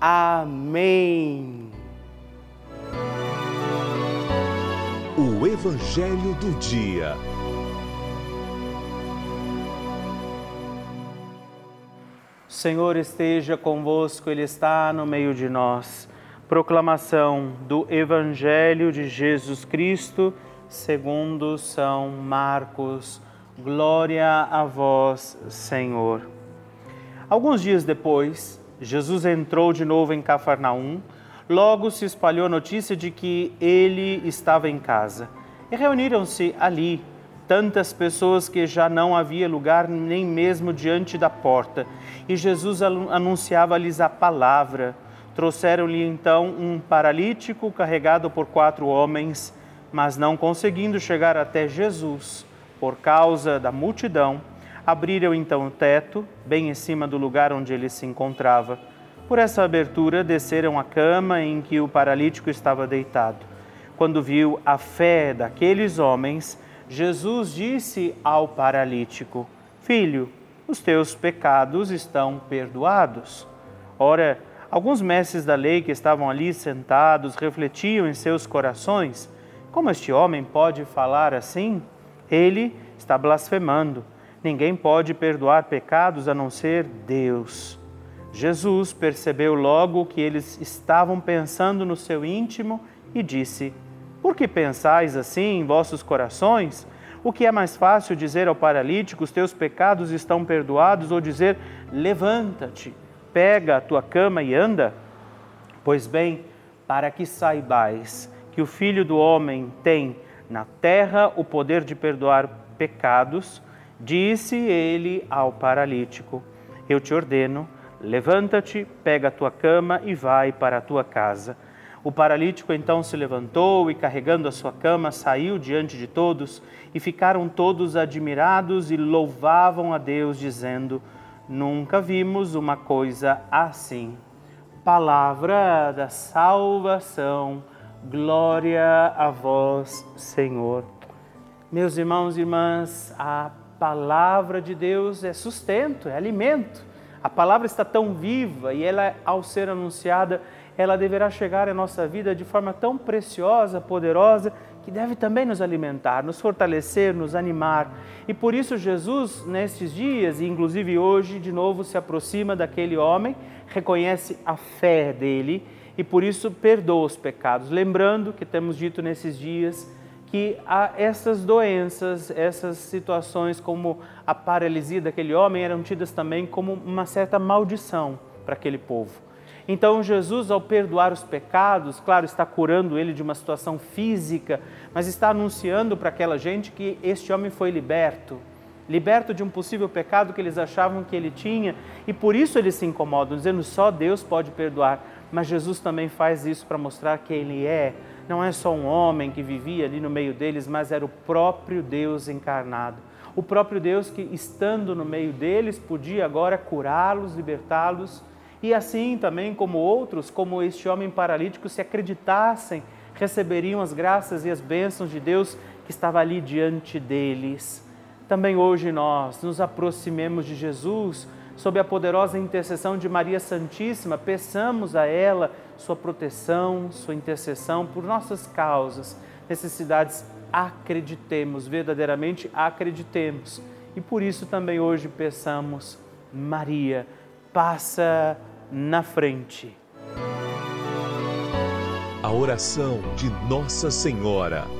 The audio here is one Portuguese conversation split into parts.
Amém. O Evangelho do Dia. Senhor esteja convosco, Ele está no meio de nós. Proclamação do Evangelho de Jesus Cristo, segundo São Marcos. Glória a vós, Senhor. Alguns dias depois, Jesus entrou de novo em Cafarnaum. Logo se espalhou a notícia de que ele estava em casa. E reuniram-se ali tantas pessoas que já não havia lugar nem mesmo diante da porta. E Jesus anunciava-lhes a palavra. Trouxeram-lhe então um paralítico carregado por quatro homens, mas não conseguindo chegar até Jesus, por causa da multidão, abriram então o teto, bem em cima do lugar onde ele se encontrava. Por essa abertura, desceram a cama em que o paralítico estava deitado. Quando viu a fé daqueles homens, Jesus disse ao paralítico: Filho, os teus pecados estão perdoados. Ora, alguns mestres da lei que estavam ali sentados refletiam em seus corações: Como este homem pode falar assim? Ele está blasfemando. Ninguém pode perdoar pecados a não ser Deus. Jesus percebeu logo que eles estavam pensando no seu íntimo e disse: por que pensais assim em vossos corações? O que é mais fácil dizer ao paralítico: os teus pecados estão perdoados, ou dizer: levanta-te, pega a tua cama e anda? Pois bem, para que saibais que o Filho do Homem tem na terra o poder de perdoar pecados, disse ele ao paralítico: Eu te ordeno, levanta-te, pega a tua cama e vai para a tua casa. O paralítico então se levantou e, carregando a sua cama, saiu diante de todos e ficaram todos admirados e louvavam a Deus, dizendo: Nunca vimos uma coisa assim. Palavra da salvação. Glória a vós, Senhor. Meus irmãos e irmãs, a palavra de Deus é sustento, é alimento. A palavra está tão viva e ela, ao ser anunciada, ela deverá chegar à nossa vida de forma tão preciosa, poderosa, que deve também nos alimentar, nos fortalecer, nos animar. E por isso Jesus, nestes dias, e inclusive hoje, de novo se aproxima daquele homem, reconhece a fé dele e por isso perdoa os pecados. Lembrando que temos dito nesses dias que essas doenças, essas situações como a paralisia daquele homem eram tidas também como uma certa maldição para aquele povo. Então Jesus, ao perdoar os pecados, claro, está curando ele de uma situação física, mas está anunciando para aquela gente que este homem foi liberto, liberto de um possível pecado que eles achavam que ele tinha, e por isso eles se incomodam, dizendo só Deus pode perdoar. Mas Jesus também faz isso para mostrar que ele é, não é só um homem que vivia ali no meio deles, mas era o próprio Deus encarnado. O próprio Deus que, estando no meio deles, podia agora curá-los, libertá-los e assim também como outros, como este homem paralítico, se acreditassem, receberiam as graças e as bênçãos de Deus que estava ali diante deles. Também hoje nós nos aproximemos de Jesus sob a poderosa intercessão de Maria Santíssima, peçamos a ela sua proteção, sua intercessão por nossas causas, necessidades, acreditemos, verdadeiramente acreditemos. E por isso também hoje peçamos, Maria, passa na frente. A oração de Nossa Senhora.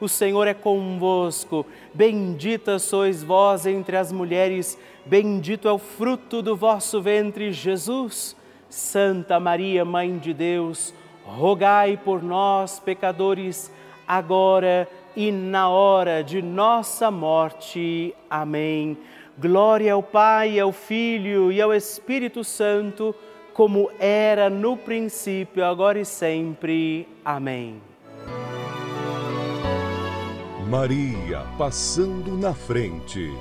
o Senhor é convosco. Bendita sois vós entre as mulheres, bendito é o fruto do vosso ventre, Jesus. Santa Maria, Mãe de Deus, rogai por nós, pecadores, agora e na hora de nossa morte. Amém. Glória ao Pai, ao Filho e ao Espírito Santo, como era no princípio, agora e sempre. Amém. Maria passando na frente.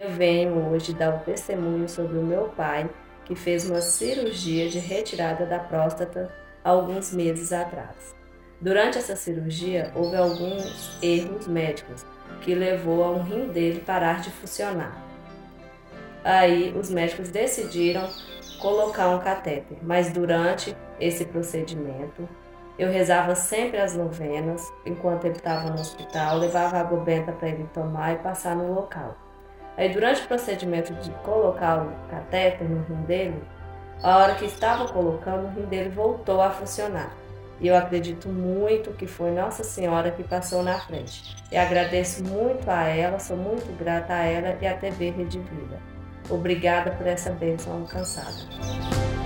Eu venho hoje dar um testemunho sobre o meu pai, que fez uma cirurgia de retirada da próstata alguns meses atrás. Durante essa cirurgia, houve alguns erros médicos que levou a um rim dele parar de funcionar. Aí os médicos decidiram colocar um catéter, mas durante esse procedimento eu rezava sempre as novenas enquanto ele estava no hospital, levava água benta para ele tomar e passar no local. Aí durante o procedimento de colocar o catéter no rim dele, a hora que estava colocando, o rim dele voltou a funcionar. E eu acredito muito que foi Nossa Senhora que passou na frente. E agradeço muito a ela, sou muito grata a ela e à TV Rede Vida. Obrigada por essa bênção alcançada.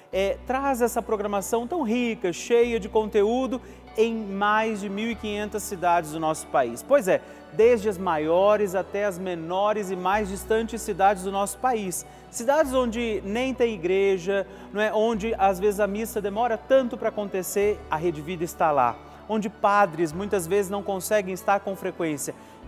é, traz essa programação tão rica, cheia de conteúdo em mais de 1.500 cidades do nosso país. Pois é, desde as maiores até as menores e mais distantes cidades do nosso país. Cidades onde nem tem igreja, não é? onde às vezes a missa demora tanto para acontecer, a Rede Vida está lá. Onde padres muitas vezes não conseguem estar com frequência.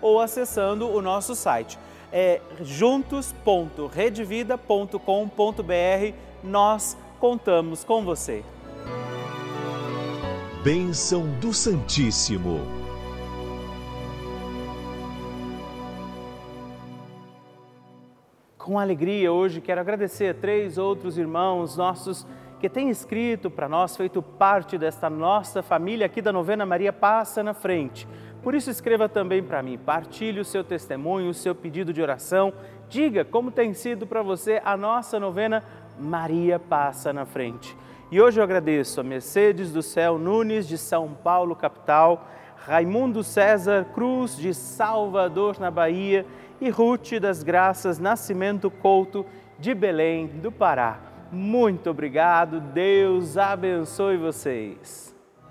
ou acessando o nosso site é juntos.redvida.com.br. Nós contamos com você. Bênção do Santíssimo. Com alegria, hoje quero agradecer a três outros irmãos nossos que têm escrito para nós, feito parte desta nossa família aqui da Novena Maria Passa na Frente. Por isso, escreva também para mim, partilhe o seu testemunho, o seu pedido de oração, diga como tem sido para você a nossa novena Maria Passa na Frente. E hoje eu agradeço a Mercedes do Céu Nunes, de São Paulo, capital, Raimundo César Cruz, de Salvador, na Bahia, e Ruth das Graças Nascimento Couto, de Belém, do Pará. Muito obrigado, Deus abençoe vocês.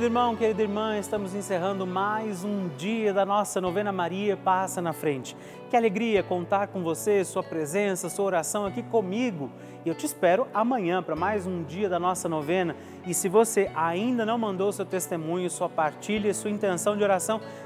Querido irmão, querida irmã, estamos encerrando mais um dia da nossa novena Maria Passa na Frente. Que alegria contar com você, sua presença, sua oração aqui comigo. E eu te espero amanhã para mais um dia da nossa novena. E se você ainda não mandou seu testemunho, sua partilha, sua intenção de oração,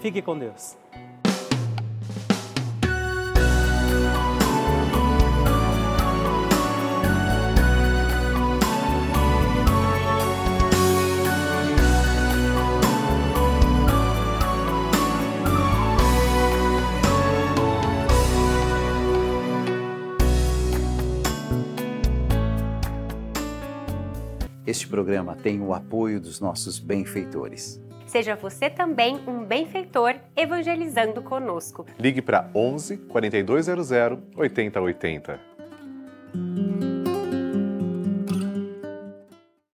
Fique com Deus. Este programa tem o apoio dos nossos benfeitores. Seja você também um benfeitor evangelizando conosco. Ligue para 11 4200 8080.